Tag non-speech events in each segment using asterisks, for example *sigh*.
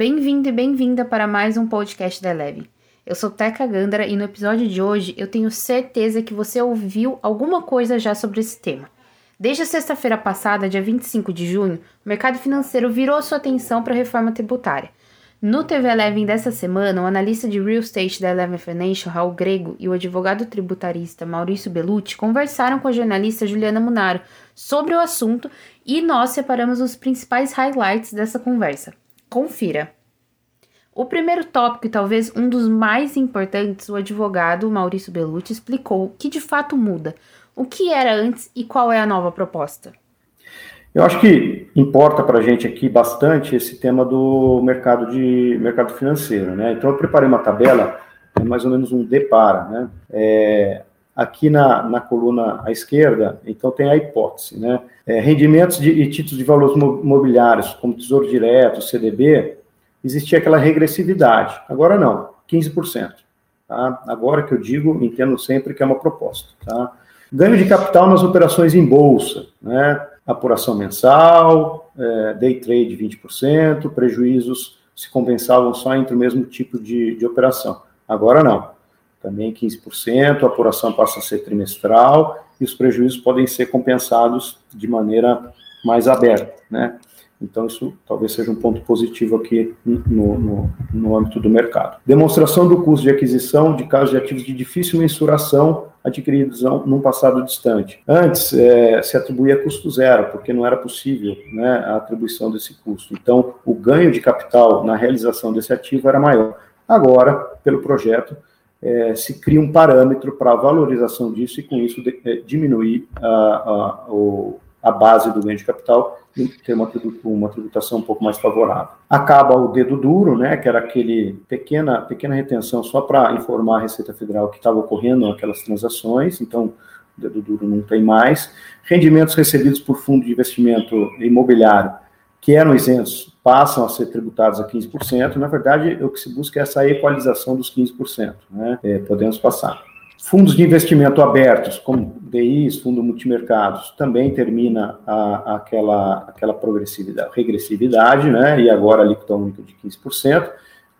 Bem-vindo e bem-vinda para mais um podcast da Eleve. Eu sou Teca Gandara e no episódio de hoje eu tenho certeza que você ouviu alguma coisa já sobre esse tema. Desde a sexta-feira passada, dia 25 de junho, o mercado financeiro virou sua atenção para a reforma tributária. No TV Eleven dessa semana, o analista de real estate da Eleven Financial, Raul Grego, e o advogado tributarista Maurício Bellucci conversaram com a jornalista Juliana Munaro sobre o assunto e nós separamos os principais highlights dessa conversa. Confira! O primeiro tópico, e talvez um dos mais importantes, o advogado Maurício Bellucci explicou o que de fato muda, o que era antes e qual é a nova proposta. Eu acho que importa para a gente aqui bastante esse tema do mercado de mercado financeiro, né? Então eu preparei uma tabela, é mais ou menos um depara, né? É, aqui na, na coluna à esquerda, então tem a hipótese, né? É, rendimentos de, e títulos de valores mobiliários, como Tesouro Direto, CDB, existia aquela regressividade. Agora não, 15%. Tá? Agora que eu digo, entendo sempre que é uma proposta. Tá? Ganho de capital nas operações em bolsa, né? apuração mensal, é, day trade 20%, prejuízos se compensavam só entre o mesmo tipo de, de operação. Agora não, também 15%, a apuração passa a ser trimestral e os prejuízos podem ser compensados de maneira mais aberta, né? Então, isso talvez seja um ponto positivo aqui no, no, no, âmbito do mercado. Demonstração do custo de aquisição de casos de ativos de difícil mensuração adquiridos num passado distante. Antes, é, se atribuía custo zero, porque não era possível né, a atribuição desse custo. Então, o ganho de capital na realização desse ativo era maior. Agora, pelo projeto, é, se cria um parâmetro para a valorização disso e, com isso, de, é, diminuir a, a, o, a base do ganho de capital e ter uma, uma tributação um pouco mais favorável. Acaba o dedo duro, né, que era aquele pequena, pequena retenção só para informar a Receita Federal que estava ocorrendo aquelas transações, então o dedo duro não tem mais. Rendimentos recebidos por fundo de investimento imobiliário que eram isentos passam a ser tributados a 15%. Na verdade, o que se busca é essa equalização dos 15%. Né? É, podemos passar. Fundos de investimento abertos, como DIs, fundo multimercados, também termina a, aquela, aquela progressividade, regressividade, né? E agora a alíquota única de 15%.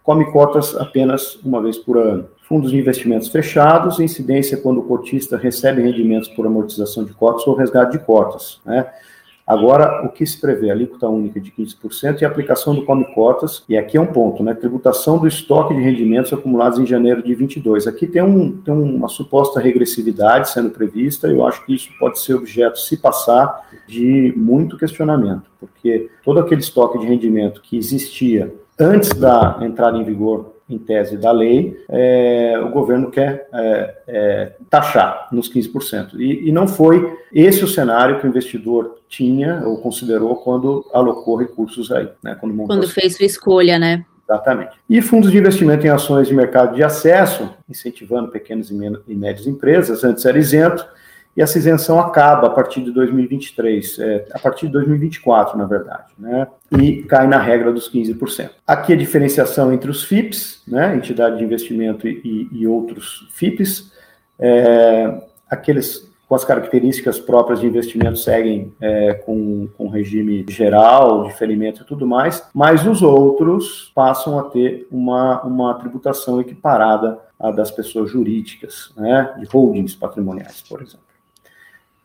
Come cotas apenas uma vez por ano. Fundos de investimentos fechados, incidência quando o cotista recebe rendimentos por amortização de cotas ou resgate de cotas, né? Agora, o que se prevê? Alíquota única de 15% e aplicação do Come Cotas, e aqui é um ponto, né? Tributação do estoque de rendimentos acumulados em janeiro de 22. Aqui tem, um, tem uma suposta regressividade sendo prevista, eu acho que isso pode ser objeto, se passar, de muito questionamento, porque todo aquele estoque de rendimento que existia antes da entrada em vigor em tese da lei, é, o governo quer é, é, taxar nos 15%. E, e não foi esse o cenário que o investidor tinha ou considerou quando alocou recursos aí. Né, quando, quando fez sua escolha, né? Exatamente. E fundos de investimento em ações de mercado de acesso, incentivando pequenas e médias empresas, antes era isento, e essa isenção acaba a partir de 2023, é, a partir de 2024, na verdade, né? E cai na regra dos 15%. Aqui a diferenciação entre os FIPS, né? Entidade de investimento e, e outros FIPS, é, aqueles com as características próprias de investimento seguem é, com, com regime geral, diferimento e tudo mais, mas os outros passam a ter uma, uma tributação equiparada à das pessoas jurídicas, né, de holdings patrimoniais, por exemplo.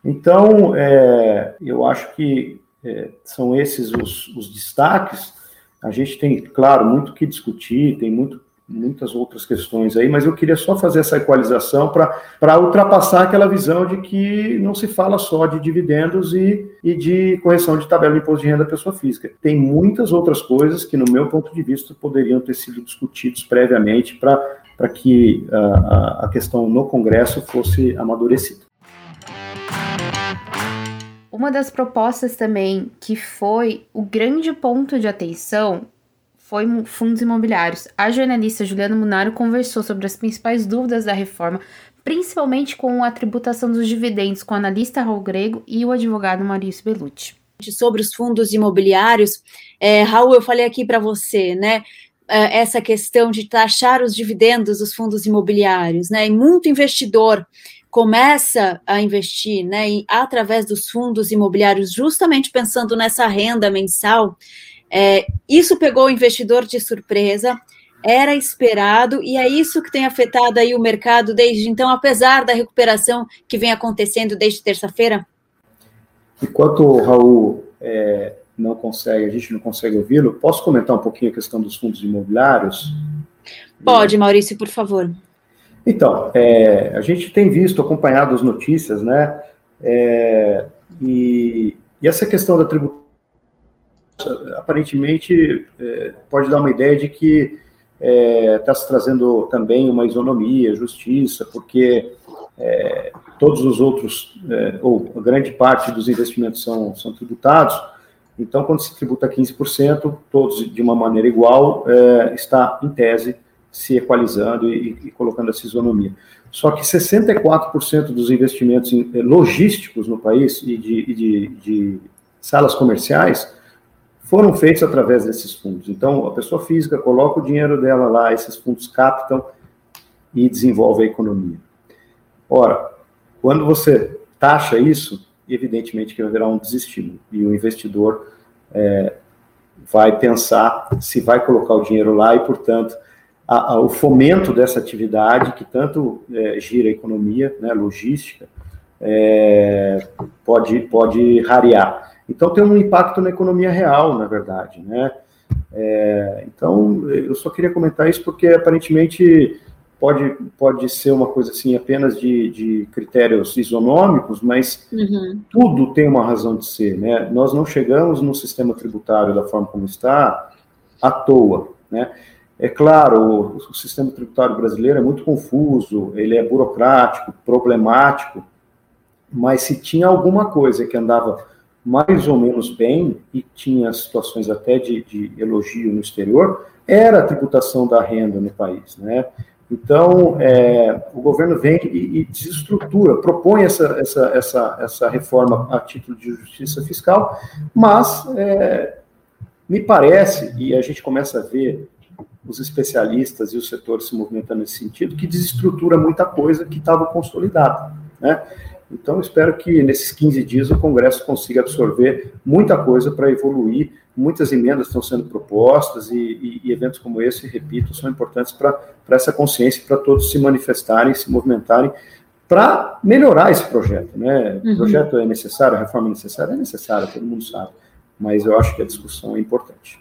Então, é, eu acho que é, são esses os, os, destaques. A gente tem, claro, muito que discutir, tem muito, muitas outras questões aí, mas eu queria só fazer essa equalização para ultrapassar aquela visão de que não se fala só de dividendos e, e de correção de tabela de imposto de renda da pessoa física. Tem muitas outras coisas que, no meu ponto de vista, poderiam ter sido discutidos previamente para que a, a questão no Congresso fosse amadurecida. Uma das propostas também que foi o grande ponto de atenção foi fundos imobiliários. A jornalista Juliana Munaro conversou sobre as principais dúvidas da reforma, principalmente com a tributação dos dividendos com o analista Raul Grego e o advogado Maurício Bellucci. Sobre os fundos imobiliários, é, Raul, eu falei aqui para você, né? É, essa questão de taxar os dividendos dos fundos imobiliários, né? E muito investidor começa a investir né, através dos fundos imobiliários, justamente pensando nessa renda mensal, É, isso pegou o investidor de surpresa, era esperado, e é isso que tem afetado aí o mercado desde então, apesar da recuperação que vem acontecendo desde terça-feira? Enquanto o Raul é, não consegue, a gente não consegue ouvi-lo, posso comentar um pouquinho a questão dos fundos imobiliários? Pode, Maurício, por favor. Então, é, a gente tem visto, acompanhado as notícias, né? É, e, e, essa questão da tributação, aparentemente, é, pode dar uma ideia de que está é, se trazendo também uma isonomia, justiça, porque é, todos os outros, é, ou grande parte dos investimentos são, são tributados, então, quando se tributa 15%, todos de uma maneira igual, está, em tese, se equalizando e, e, colocando essa isonomia. Só que 64% dos investimentos é, logísticos no país e de, de, de salas comerciais foram feitos através desses fundos. Então, a pessoa física coloca o dinheiro dela lá, esses fundos captam e desenvolvem a economia. Ora, quando você taxa isso, evidentemente que haverá um desestímulo e o investidor é, vai pensar se vai colocar o dinheiro lá e, portanto, a, a, o fomento dessa atividade que tanto é, gira a economia, né, logística, é, pode, pode rarear. Então, tem um impacto na economia real, na verdade, né? É, então, eu só queria comentar isso porque, aparentemente, pode, pode ser uma coisa assim apenas de, de critérios isonômicos, mas uhum. tudo tem uma razão de ser, né? Nós não chegamos no sistema tributário da forma como está à toa, né? É claro, o, sistema tributário brasileiro é muito confuso, ele é burocrático, problemático, mas se tinha alguma coisa que andava mais ou menos bem e tinha situações até de, de elogio no exterior, era a tributação da renda no país, né? Então, é, o governo vem e, e, desestrutura, propõe essa, essa, essa, essa reforma a título de justiça fiscal, mas é, me parece, e a gente começa a ver os especialistas e o setor se movimentando nesse sentido, que desestrutura muita coisa que estava consolidada. Né? Então, espero que nesses 15 dias o Congresso consiga absorver muita coisa para evoluir. Muitas emendas estão sendo propostas e, e, e eventos como esse, repito, são importantes para essa consciência, para todos se manifestarem, se movimentarem para melhorar esse projeto. Né? Uhum. O projeto é necessário, a reforma é necessária? É necessária, todo mundo sabe. Mas eu acho que a discussão é importante.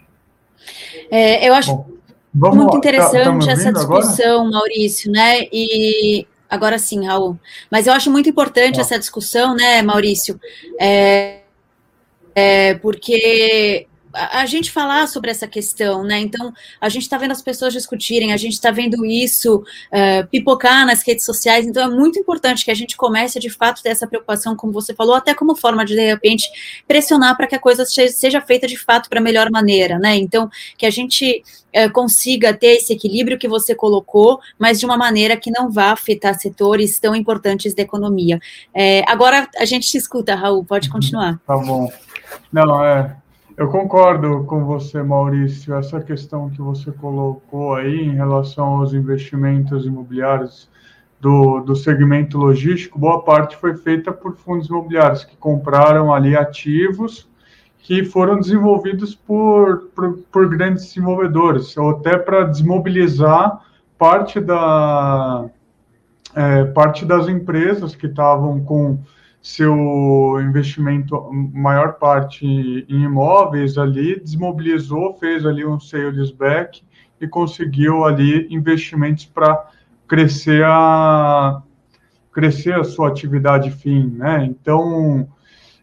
É, eu acho Bom, muito tá, interessante tá, essa discussão, agora? Maurício, né? E Agora sim, Raul. Mas eu acho muito importante essa discussão, né, Maurício? É, é, porque a gente falar sobre essa questão, né? Então, a gente está vendo as pessoas discutirem, a gente está vendo isso uh, pipocar nas redes sociais, então é muito importante que a gente comece de fato ter essa preocupação, como você falou, até como forma de, de repente, pressionar para que a coisa seja feita de fato para a melhor maneira, né? Então, que a gente uh, consiga ter esse equilíbrio que você colocou, mas de uma maneira que não vá afetar setores tão importantes da economia. É, agora a gente te escuta, Raul, pode continuar. Tá bom. Não, é, eu concordo com você, Maurício. Essa questão que você colocou aí em relação aos investimentos imobiliários do, do segmento logístico, boa parte foi feita por fundos imobiliários que compraram ali ativos que foram desenvolvidos por, por, por grandes desenvolvedores, ou até para desmobilizar parte, da, é, parte das empresas que estavam com seu investimento, maior parte em imóveis ali, desmobilizou, fez ali um sales back e conseguiu ali investimentos para crescer a crescer a sua atividade fim, né? Então,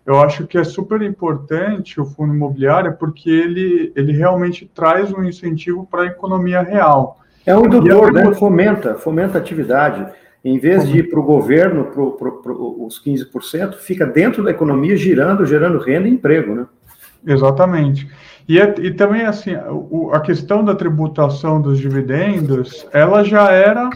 eu acho que é super importante o fundo imobiliário porque ele, ele realmente traz um incentivo para a economia real. É um indutor, né? Fomenta, fomenta a atividade. Em vez de ir para o governo, para os 15%, fica dentro da economia, girando, gerando renda e emprego, né? Exatamente. E, é, e também, assim, o, a questão da tributação dos dividendos, ela já era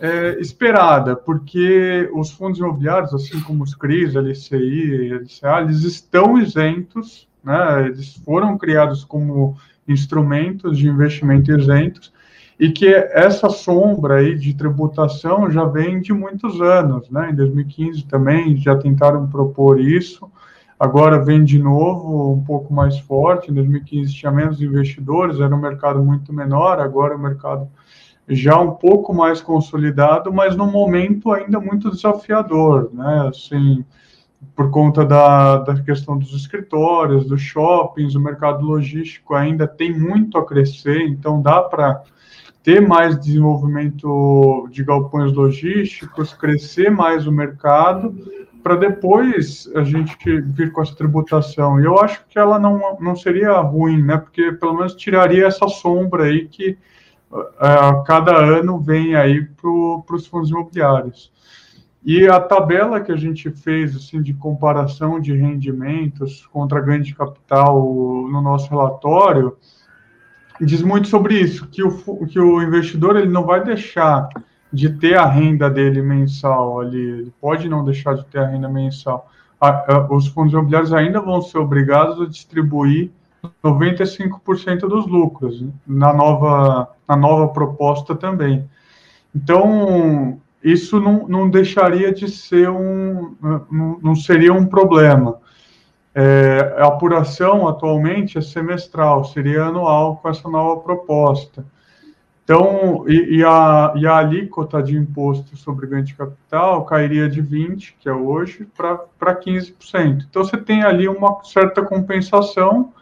é, esperada, porque os fundos imobiliários, assim como os CRIs, LCI, LCA, eles estão isentos, né? Eles foram criados como instrumentos de investimento isentos, e que essa sombra aí de tributação já vem de muitos anos, né? Em 2015 também já tentaram propor isso, agora vem de novo um pouco mais forte. Em 2015 tinha menos investidores, era um mercado muito menor, agora é um mercado já um pouco mais consolidado, mas num momento ainda muito desafiador, né? Assim, por conta da, da questão dos escritórios, dos shoppings, o mercado logístico ainda tem muito a crescer, então dá para ter mais desenvolvimento de galpões logísticos, crescer mais o mercado, para depois a gente vir com essa tributação. E eu acho que ela não, não seria ruim, né? Porque pelo menos tiraria essa sombra aí que uh, cada ano vem aí para os fundos imobiliários. E a tabela que a gente fez assim de comparação de rendimentos contra ganho de capital no nosso relatório diz muito sobre isso, que o, que o investidor ele não vai deixar de ter a renda dele mensal ali, ele pode não deixar de ter a renda mensal. A, a, os fundos imobiliários ainda vão ser obrigados a distribuir 95% dos lucros né, na nova, na nova proposta também. Então, isso não, não deixaria de ser um, não, não seria um problema. É, a apuração atualmente é semestral, seria anual com essa nova proposta. Então, e, e, a, e a alíquota de imposto sobre ganho de capital cairia de 20%, que é hoje, para 15%. Então, você tem ali uma certa compensação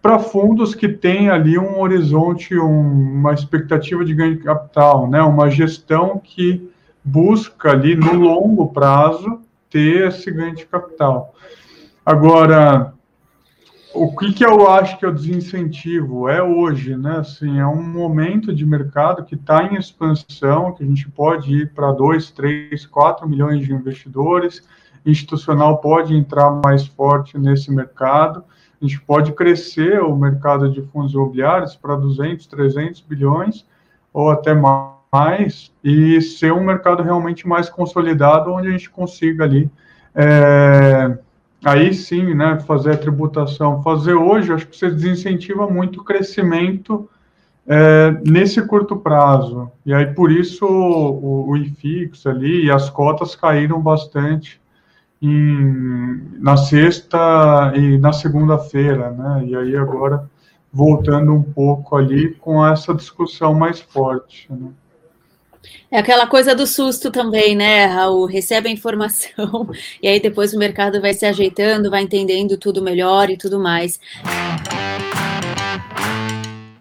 para fundos que têm ali um horizonte, um, uma expectativa de ganho de capital, né? uma gestão que busca ali no longo prazo ter esse ganho de capital. Agora, o que, que eu acho que é o desincentivo? É hoje, né? Assim, é um momento de mercado que está em expansão, que a gente pode ir para 2, 3, 4 milhões de investidores, institucional pode entrar mais forte nesse mercado, a gente pode crescer o mercado de fundos imobiliários para 200, 300 bilhões ou até mais e ser um mercado realmente mais consolidado, onde a gente consiga ali, é, aí sim, né, fazer a tributação. Fazer hoje, acho que você desincentiva muito o crescimento é, nesse curto prazo. E aí, por isso, o, o IFIX ali e as cotas caíram bastante em, na sexta e na segunda-feira, né? E aí agora voltando um pouco ali com essa discussão mais forte. Né? É aquela coisa do susto também, né, Raul? Recebe a informação *laughs* e aí depois o mercado vai se ajeitando, vai entendendo tudo melhor e tudo mais.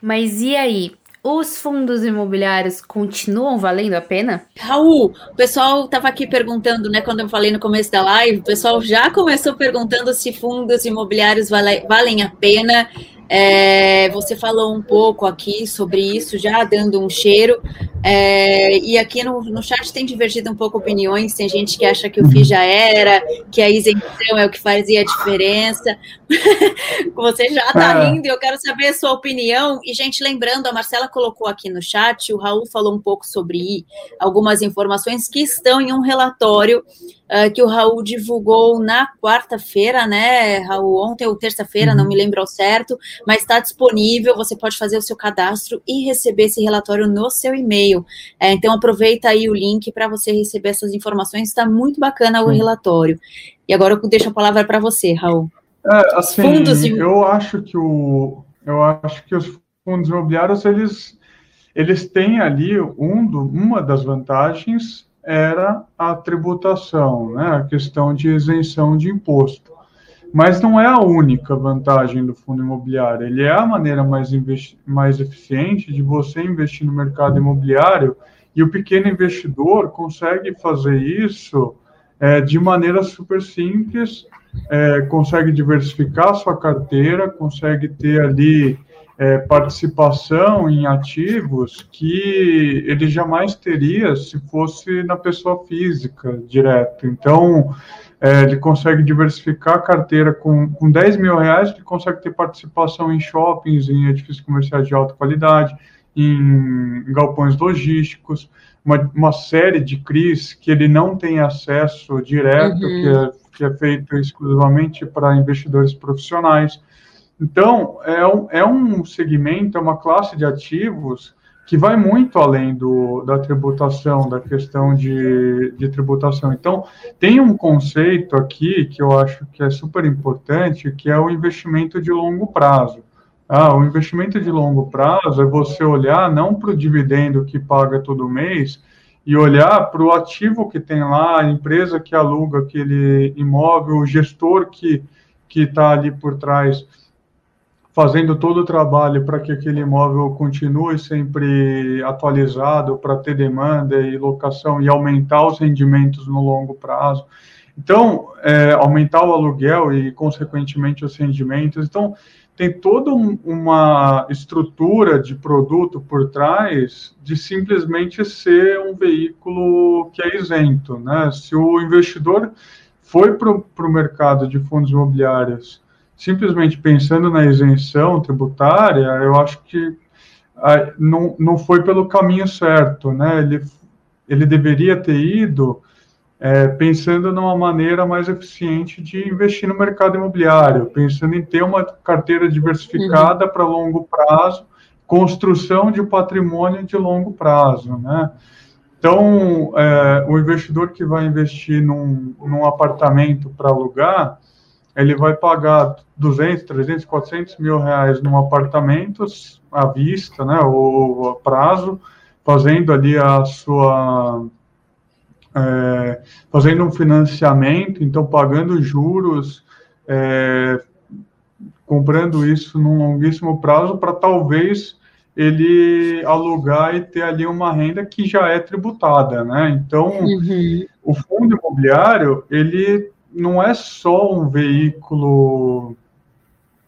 Mas e aí? Os fundos imobiliários continuam valendo a pena? Raul, o pessoal estava aqui perguntando, né, quando eu falei no começo da live, o pessoal já começou perguntando se fundos imobiliários vale, valem a pena. É, você falou um pouco aqui sobre isso, já dando um cheiro. É, e aqui no, no chat tem divergido um pouco opiniões. Tem gente que acha que o FII já era, que a isenção é o que fazia a diferença. *laughs* você já está é. rindo, eu quero saber a sua opinião. E, gente, lembrando, a Marcela colocou aqui no chat, o Raul falou um pouco sobre algumas informações que estão em um relatório uh, que o Raul divulgou na quarta-feira, né, Raul? Ontem ou terça-feira, uhum. não me lembro ao certo, mas está disponível. Você pode fazer o seu cadastro e receber esse relatório no seu e-mail. É, então, aproveita aí o link para você receber essas informações. Está muito bacana o relatório. E agora eu deixo a palavra para você, Raul. É, assim, fundos eu acho que o, eu acho que os fundos imobiliários eles eles têm ali um do, uma das vantagens era a tributação, né, a questão de isenção de imposto. Mas não é a única vantagem do fundo imobiliário, ele é a maneira mais, mais eficiente de você investir no mercado imobiliário. E o pequeno investidor consegue fazer isso é, de maneira super simples, é, consegue diversificar sua carteira, consegue ter ali é, participação em ativos que ele jamais teria se fosse na pessoa física direto. Então, é, ele consegue diversificar a carteira com, com 10 mil reais, ele consegue ter participação em shoppings, em edifícios comerciais de alta qualidade, em, galpões logísticos, uma, uma, série de CRIs que ele não tem acesso direto, uhum. que, é, que é feito exclusivamente para investidores profissionais. Então, é um, é um segmento, é uma classe de ativos que vai muito além do, da tributação, da questão de, de tributação. Então, tem um conceito aqui que eu acho que é super importante, que é o investimento de longo prazo. Ah, o investimento de longo prazo é você olhar não para o dividendo que paga todo mês e olhar para o ativo que tem lá, a empresa que aluga aquele imóvel, o gestor que que está ali por trás fazendo todo o trabalho para que aquele imóvel continue sempre atualizado, para ter demanda e locação e aumentar os rendimentos no longo prazo. Então, é, aumentar o aluguel e, consequentemente, os rendimentos. Então, tem toda um, uma estrutura de produto por trás de simplesmente ser um veículo que é isento. Né? Se o investidor foi para o mercado de fundos imobiliários simplesmente pensando na isenção tributária, eu acho que ah, não, não foi pelo caminho certo, né? Ele, ele deveria ter ido é, pensando numa maneira mais eficiente de investir no mercado imobiliário, pensando em ter uma carteira diversificada uhum. para longo prazo, construção de patrimônio de longo prazo, né? Então, é, o investidor que vai investir num, num apartamento para alugar, ele vai pagar 200, 300, 400 mil reais num apartamento à vista, né, ou a prazo, fazendo ali a sua, é, fazendo um financiamento, então pagando juros, é, comprando isso num longuíssimo prazo para talvez ele alugar e ter ali uma renda que já é tributada, né? Então, uhum. o fundo imobiliário, ele não é só um veículo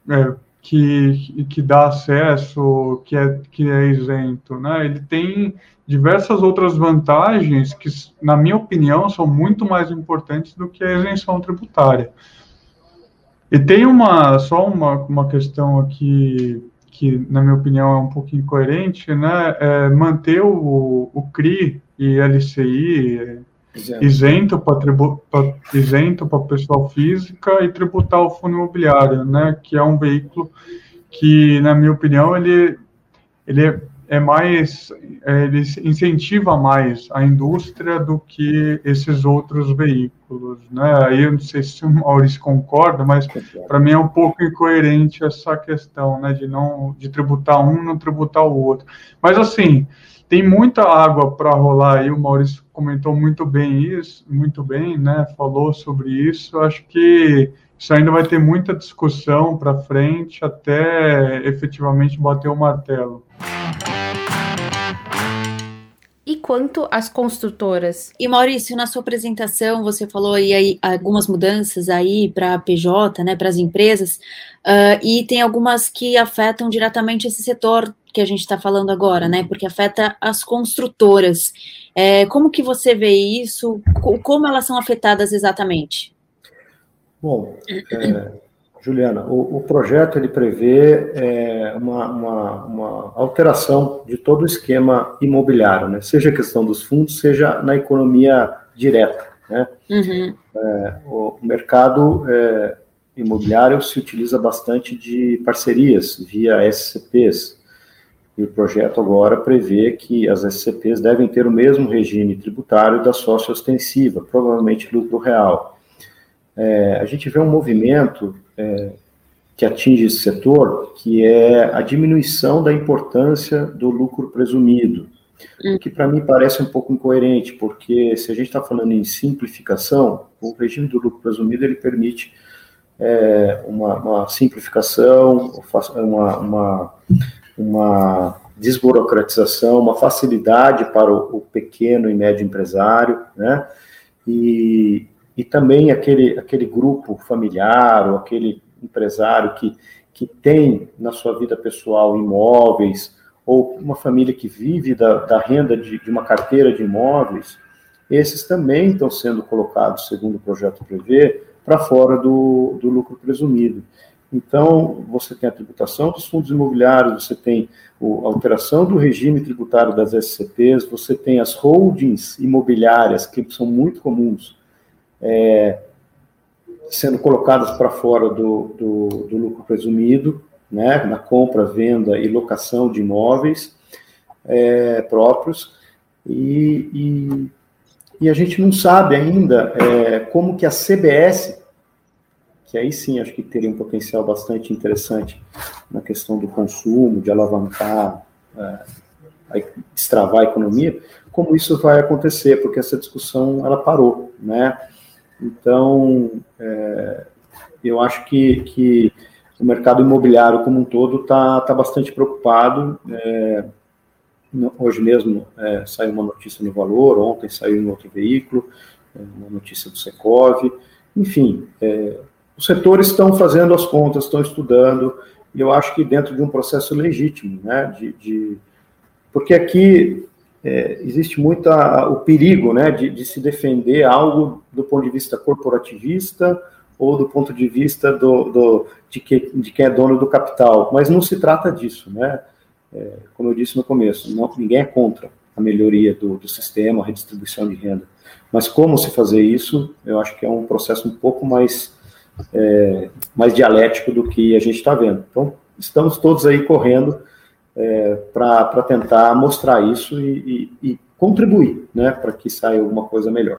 é, que, que dá acesso, que é, que é isento, né? Ele tem diversas outras vantagens que, na minha opinião, são muito mais importantes do que a isenção tributária. E tem uma só uma, uma questão aqui que, na minha opinião, é um pouco incoerente, né? É manter o, o CRI e LCI isento para tribu, isento para pessoal física e tributar o fundo imobiliário, né, que é um veículo que, na minha opinião, ele, ele é mais, é, ele incentiva mais a indústria do que esses outros veículos, né? Aí eu não sei se o Maurício concorda, mas para mim é um pouco incoerente essa questão, né, de não de tributar um, não tributar o outro. Mas assim, tem muita água para rolar aí, o Maurício comentou muito bem isso, muito bem, né? Falou sobre isso. Acho que isso ainda vai ter muita discussão para frente até efetivamente bater o martelo. E quanto às construtoras? E Maurício, na sua apresentação você falou aí, aí algumas mudanças aí para a PJ, né, para as empresas, uh, e tem algumas que afetam diretamente esse setor que a gente está falando agora, né? Porque afeta as construtoras. É, como que você vê isso? Como elas são afetadas exatamente? Bom, é, Juliana, o, o, projeto ele prevê é, uma, uma, uma, alteração de todo o esquema imobiliário, né? Seja a questão dos fundos, seja na economia direta, né? Uhum. É, o mercado é, imobiliário se utiliza bastante de parcerias via SCPs, e o projeto agora prevê que as SCPs devem ter o mesmo regime tributário da sócia ostensiva, provavelmente lucro real. É, a gente vê um movimento é, que atinge esse setor, que é a diminuição da importância do lucro presumido, o que para mim parece um pouco incoerente, porque se a gente está falando em simplificação, o regime do lucro presumido ele permite é, uma, uma, simplificação, uma, uma uma desburocratização, uma facilidade para o, o pequeno e médio empresário, né? E, e também aquele, aquele grupo familiar ou aquele empresário que, que tem na sua vida pessoal imóveis ou uma família que vive da, da renda de, de uma carteira de imóveis, esses também estão sendo colocados, segundo o projeto prevê, para fora do, do lucro presumido. Então, você tem a tributação dos fundos imobiliários, você tem a alteração do regime tributário das SCPs, você tem as holdings imobiliárias, que são muito comuns, é, sendo colocadas para fora do, do, do, lucro presumido, né, na compra, venda e locação de imóveis. é, próprios, e, e, e, a gente não sabe ainda é, como que a CBS, que aí sim acho que teria um potencial bastante interessante na questão do consumo, de alavancar, é, destravar a economia, como isso vai acontecer, porque essa discussão ela parou, né? Então, é, eu acho que, que o mercado imobiliário como um todo está tá bastante preocupado. É, hoje mesmo é, saiu uma notícia no Valor, ontem saiu em outro veículo, é, uma notícia do Secov. Enfim, é, os setores estão fazendo as contas, estão estudando, e eu acho que dentro de um processo legítimo, né, de, de porque aqui é, existe muito a, o perigo né, de, de, se defender algo do ponto de vista corporativista ou do ponto de vista do, do de, que, de, quem é dono do capital, mas não se trata disso, né? É, como eu disse no começo, não, ninguém é contra a melhoria do, do, sistema, a redistribuição de renda, mas como se fazer isso, eu acho que é um processo um pouco mais, é, mais dialético do que a gente está vendo. Então, estamos todos aí correndo é, para tentar mostrar isso e, e, e contribuir né, para que saia alguma coisa melhor.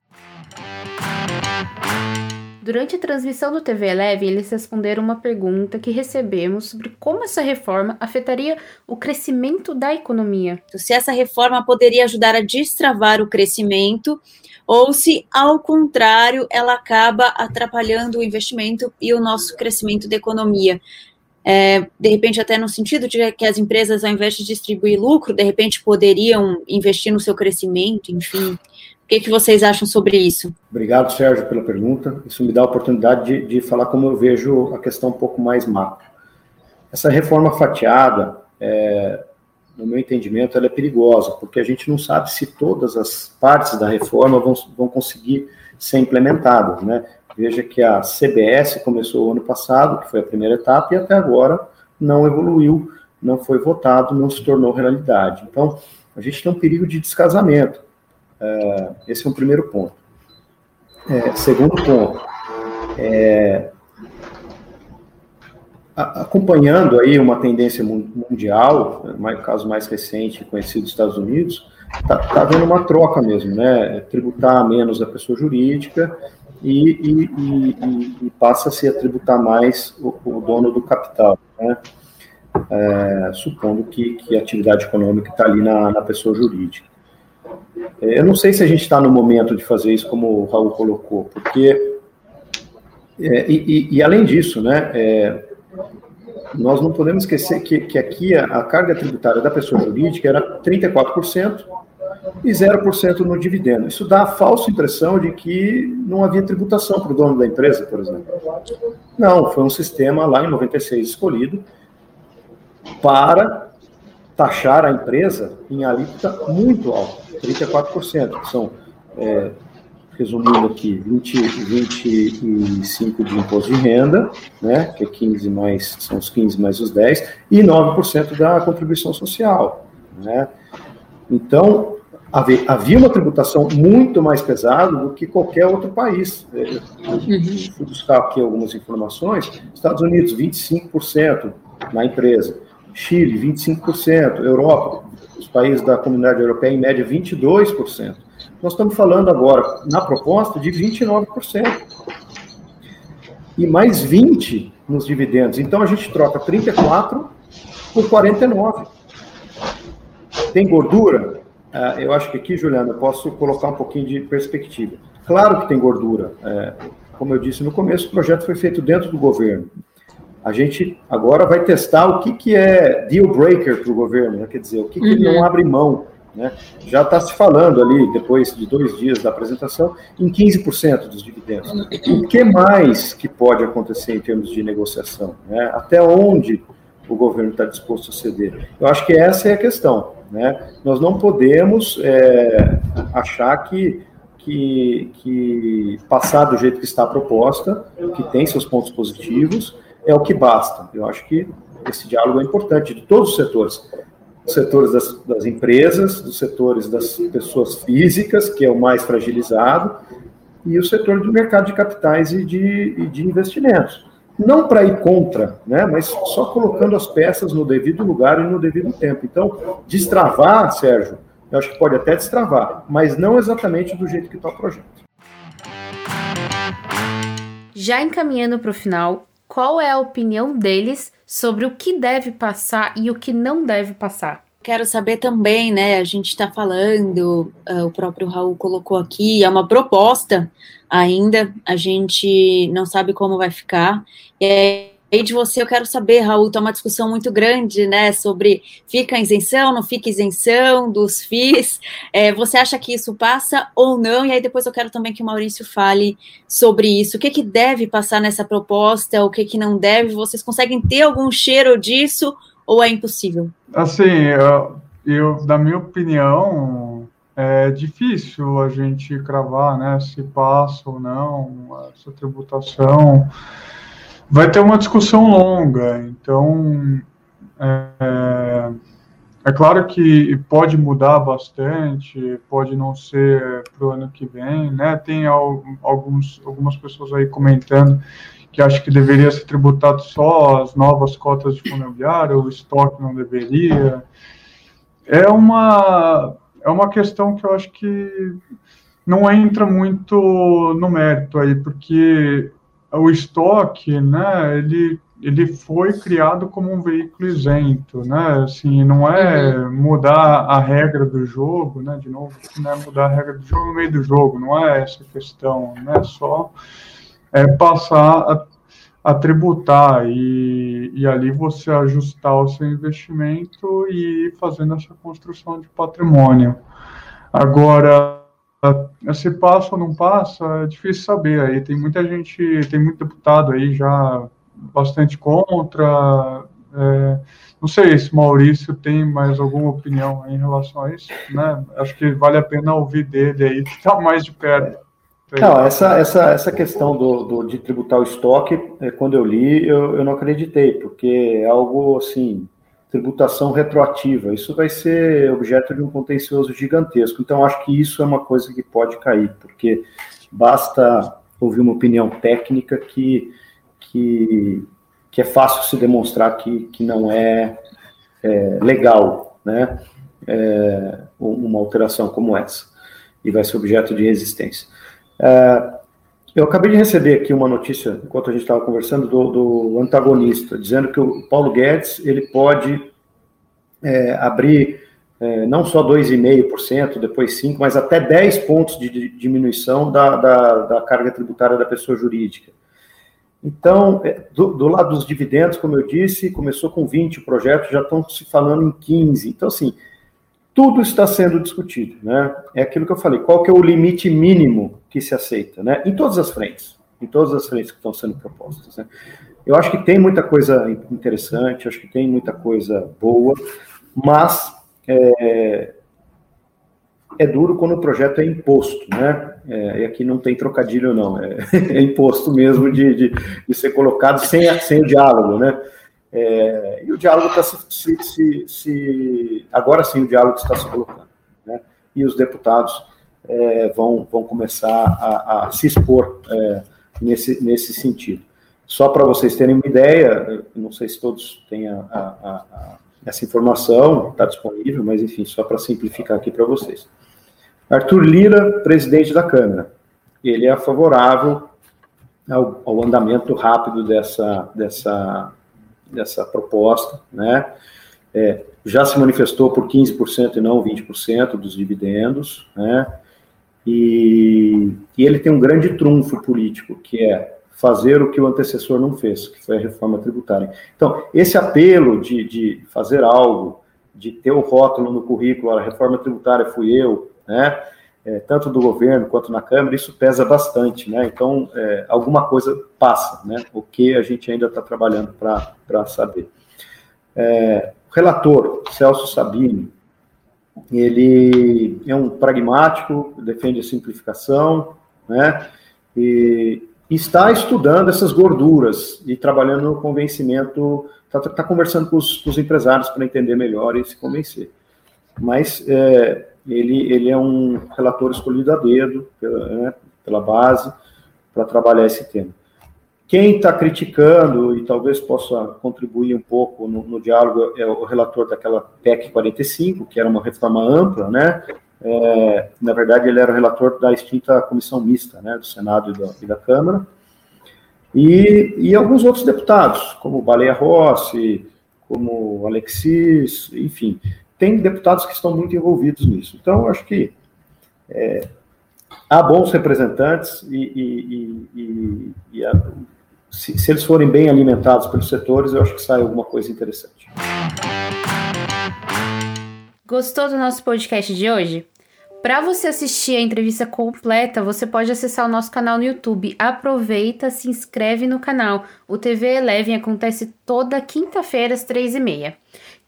Durante a transmissão do TV Eleve, eles responderam uma pergunta que recebemos sobre como essa reforma afetaria o crescimento da economia. Se essa reforma poderia ajudar a destravar o crescimento ou se, ao contrário, ela acaba atrapalhando o investimento e o nosso crescimento da economia é, de repente até no sentido de que as empresas, ao invés de distribuir lucro, de repente poderiam investir no seu crescimento, enfim. O que, que vocês acham sobre isso? Obrigado, Sérgio, pela pergunta. Isso me dá a oportunidade de, de falar como eu vejo a questão um pouco mais macro. Essa reforma fatiada, é, no meu entendimento, ela é perigosa, porque a gente não sabe se todas as partes da reforma vão, vão conseguir ser implementadas, né? Veja que a CBS começou ano passado, que foi a primeira etapa, e até agora não evoluiu, não foi votado, não se tornou realidade. Então, a gente tem um perigo de descasamento. É, esse é um primeiro ponto. É, segundo ponto, é, acompanhando aí uma tendência mundial, o caso mais recente conhecido dos Estados Unidos, está tá havendo uma troca mesmo, né? Tributar menos a pessoa jurídica e, e, e, e passa-se a tributar mais o, o, dono do capital, né? É, supondo que, que, a atividade econômica está ali na, na, pessoa jurídica. É, eu não sei se a gente está no momento de fazer isso, como o Raul colocou, porque, é, e, além disso, né, é, nós não podemos esquecer que, que aqui a, a, carga tributária da pessoa jurídica era 34%, e 0% no dividendo. Isso dá a falsa impressão de que não havia tributação para o dono da empresa, por exemplo. Não, foi um sistema lá em 96 escolhido para taxar a empresa em alíquota muito alta, 34%, que são, é, resumindo aqui, 20, 25 de imposto de renda, né, que é 15 mais, são os 15 mais os 10, e 9% da contribuição social, né. Então, havia uma tributação muito mais pesada do que qualquer outro país. Uhum. Fui buscar aqui algumas informações. Estados Unidos, 25% na empresa. Chile, 25%. Europa, os países da comunidade europeia, em média, 22%. Nós estamos falando agora, na proposta, de 29%. E mais 20% nos dividendos. Então, a gente troca 34% por 49%. Tem gordura? Uh, eu acho que aqui, Juliana, eu posso colocar um pouquinho de perspectiva. Claro que tem gordura. É, como eu disse no começo, o projeto foi feito dentro do governo. A gente agora vai testar o que, que é deal breaker para o governo, né? quer dizer, o que, que ele não uhum. abre mão. Né? Já está se falando ali, depois de dois dias da apresentação, em 15% dos dividendos. O que mais que pode acontecer em termos de negociação? Né? Até onde o governo está disposto a ceder? Eu acho que essa é a questão. Né? Nós não podemos é, achar que, que, que passar do jeito que está a proposta, que tem seus pontos positivos, é o que basta. Eu acho que esse diálogo é importante de todos os setores. Os setores das, das empresas, dos setores das pessoas físicas, que é o mais fragilizado, e o setor do mercado de capitais e de, e de investimentos. não para ir contra, né, mas só colocando as peças no devido lugar e no devido tempo. Então, destravar, Sérgio, eu acho que pode até destravar, mas não exatamente do jeito que está o projeto. Já encaminhando para o final, qual é a opinião deles sobre o que deve passar e o que não deve passar? Quero saber também, né? A gente está falando, uh, o próprio Raul colocou aqui, é uma proposta ainda, a gente não sabe como vai ficar. E aí de você eu quero saber, Raul, está uma discussão muito grande, né, sobre fica isenção, não fica isenção dos FIIs. É, você acha que isso passa ou não? E aí depois eu quero também que o Maurício fale sobre isso. O que, que deve passar nessa proposta, o que, que não deve? Vocês conseguem ter algum cheiro disso ou é impossível? Assim, eu, eu na minha opinião, é difícil a gente cravar, né, se passa ou não essa tributação. Vai ter uma discussão longa, então é, é claro que pode mudar bastante, pode não ser para o ano que vem, né? Tem alguns, algumas pessoas aí comentando que acho que deveria ser tributado só as novas cotas de fundo o estoque não deveria. É uma é uma questão que eu acho que não entra muito no mérito aí, porque o estoque, né, ele, ele foi criado como um veículo isento, né, assim, não é uhum. mudar a regra do jogo, né, de novo, não é mudar a regra do jogo no meio do jogo, não é essa questão, né, só é passar a a tributar e, e ali você ajustar o seu investimento e ir fazendo essa construção de patrimônio. Agora, se passa ou não passa, é difícil saber. Aí tem muita gente, tem muito deputado aí já bastante contra. É, não sei se Maurício tem mais alguma opinião em relação a isso, né? Acho que vale a pena ouvir dele aí, que está mais de perto. Não, essa, essa, essa questão do, do, de tributar o estoque, é, quando eu li, eu, eu não acreditei, porque é algo assim, tributação retroativa. Isso vai ser objeto de um contencioso gigantesco. Então, acho que isso é uma coisa que pode cair, porque basta ouvir uma opinião técnica que, que, que é fácil se demonstrar que, que não é, é legal, né? É, uma alteração como essa, e vai ser objeto de resistência. É, eu acabei de receber aqui uma notícia, enquanto a gente estava conversando, do, do, antagonista, dizendo que o Paulo Guedes ele pode é, abrir é, não só 2,5%, depois 5%, mas até 10 pontos de, diminuição da, da, da, carga tributária da pessoa jurídica. Então, é, do, do, lado dos dividendos, como eu disse, começou com 20 o projeto, já estão se falando em 15. Então, assim, tudo está sendo discutido, né? É aquilo que eu falei, qual que é o limite mínimo que se aceita, né? Em todas as frentes, em todas as frentes que estão sendo propostas, né? Eu acho que tem muita coisa interessante, acho que tem muita coisa boa, mas é, é duro quando o projeto é imposto, né? É, e aqui não tem trocadilho, não, é, *laughs* é imposto mesmo de, de, de, ser colocado sem, sem o diálogo, né? É, e o diálogo está se, se, se, se, Agora sim, o diálogo está se colocando. Né? E os deputados é, vão, vão começar a, a se expor é, nesse, nesse sentido. Só para vocês terem uma ideia, não sei se todos têm a, a, essa informação, está disponível, mas enfim, só para simplificar aqui para vocês. Arthur Lira, presidente da Câmara, ele é favorável ao, ao andamento rápido dessa, dessa dessa proposta, né? É, já se manifestou por 15% e não 20% dos dividendos, né? E, e, ele tem um grande trunfo político, que é fazer o que o antecessor não fez, que foi a reforma tributária. Então, esse apelo de, de fazer algo, de ter o rótulo no currículo, a reforma tributária fui eu, né? É, tanto do governo quanto na Câmara, isso pesa bastante, né? Então, é, alguma coisa passa, né? O que a gente ainda está trabalhando para saber. É, o relator, Celso Sabini, ele é um pragmático, defende a simplificação, né? E está estudando essas gorduras e trabalhando no convencimento, está tá conversando com os, com os empresários para entender melhor e se convencer. Mas é, ele, ele é um relator escolhido a dedo pela, né, pela base para trabalhar esse tema. Quem está criticando e talvez possa contribuir um pouco no, no, diálogo é o relator daquela PEC 45, que era uma reforma ampla, né? É, na verdade, ele era o relator da extinta comissão mista, né, do Senado e da, e da Câmara. E, e, alguns outros deputados, como Baleia Rossi, como Alexis, enfim, tem deputados que estão muito envolvidos nisso. Então, acho que é, há bons representantes e, e, e a, se, se eles forem bem alimentados pelos setores, eu acho que sai alguma coisa interessante. Gostou do nosso podcast de hoje? Para você assistir a entrevista completa, você pode acessar o nosso canal no YouTube. Aproveita, se inscreve no canal. O TV Eleven acontece toda quinta-feira às três e meia.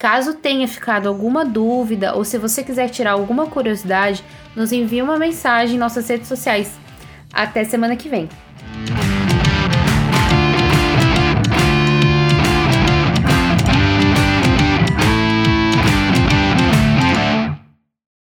Caso tenha ficado alguma dúvida ou se você quiser tirar alguma curiosidade, nos envie uma mensagem em nossas redes sociais. Até semana que vem!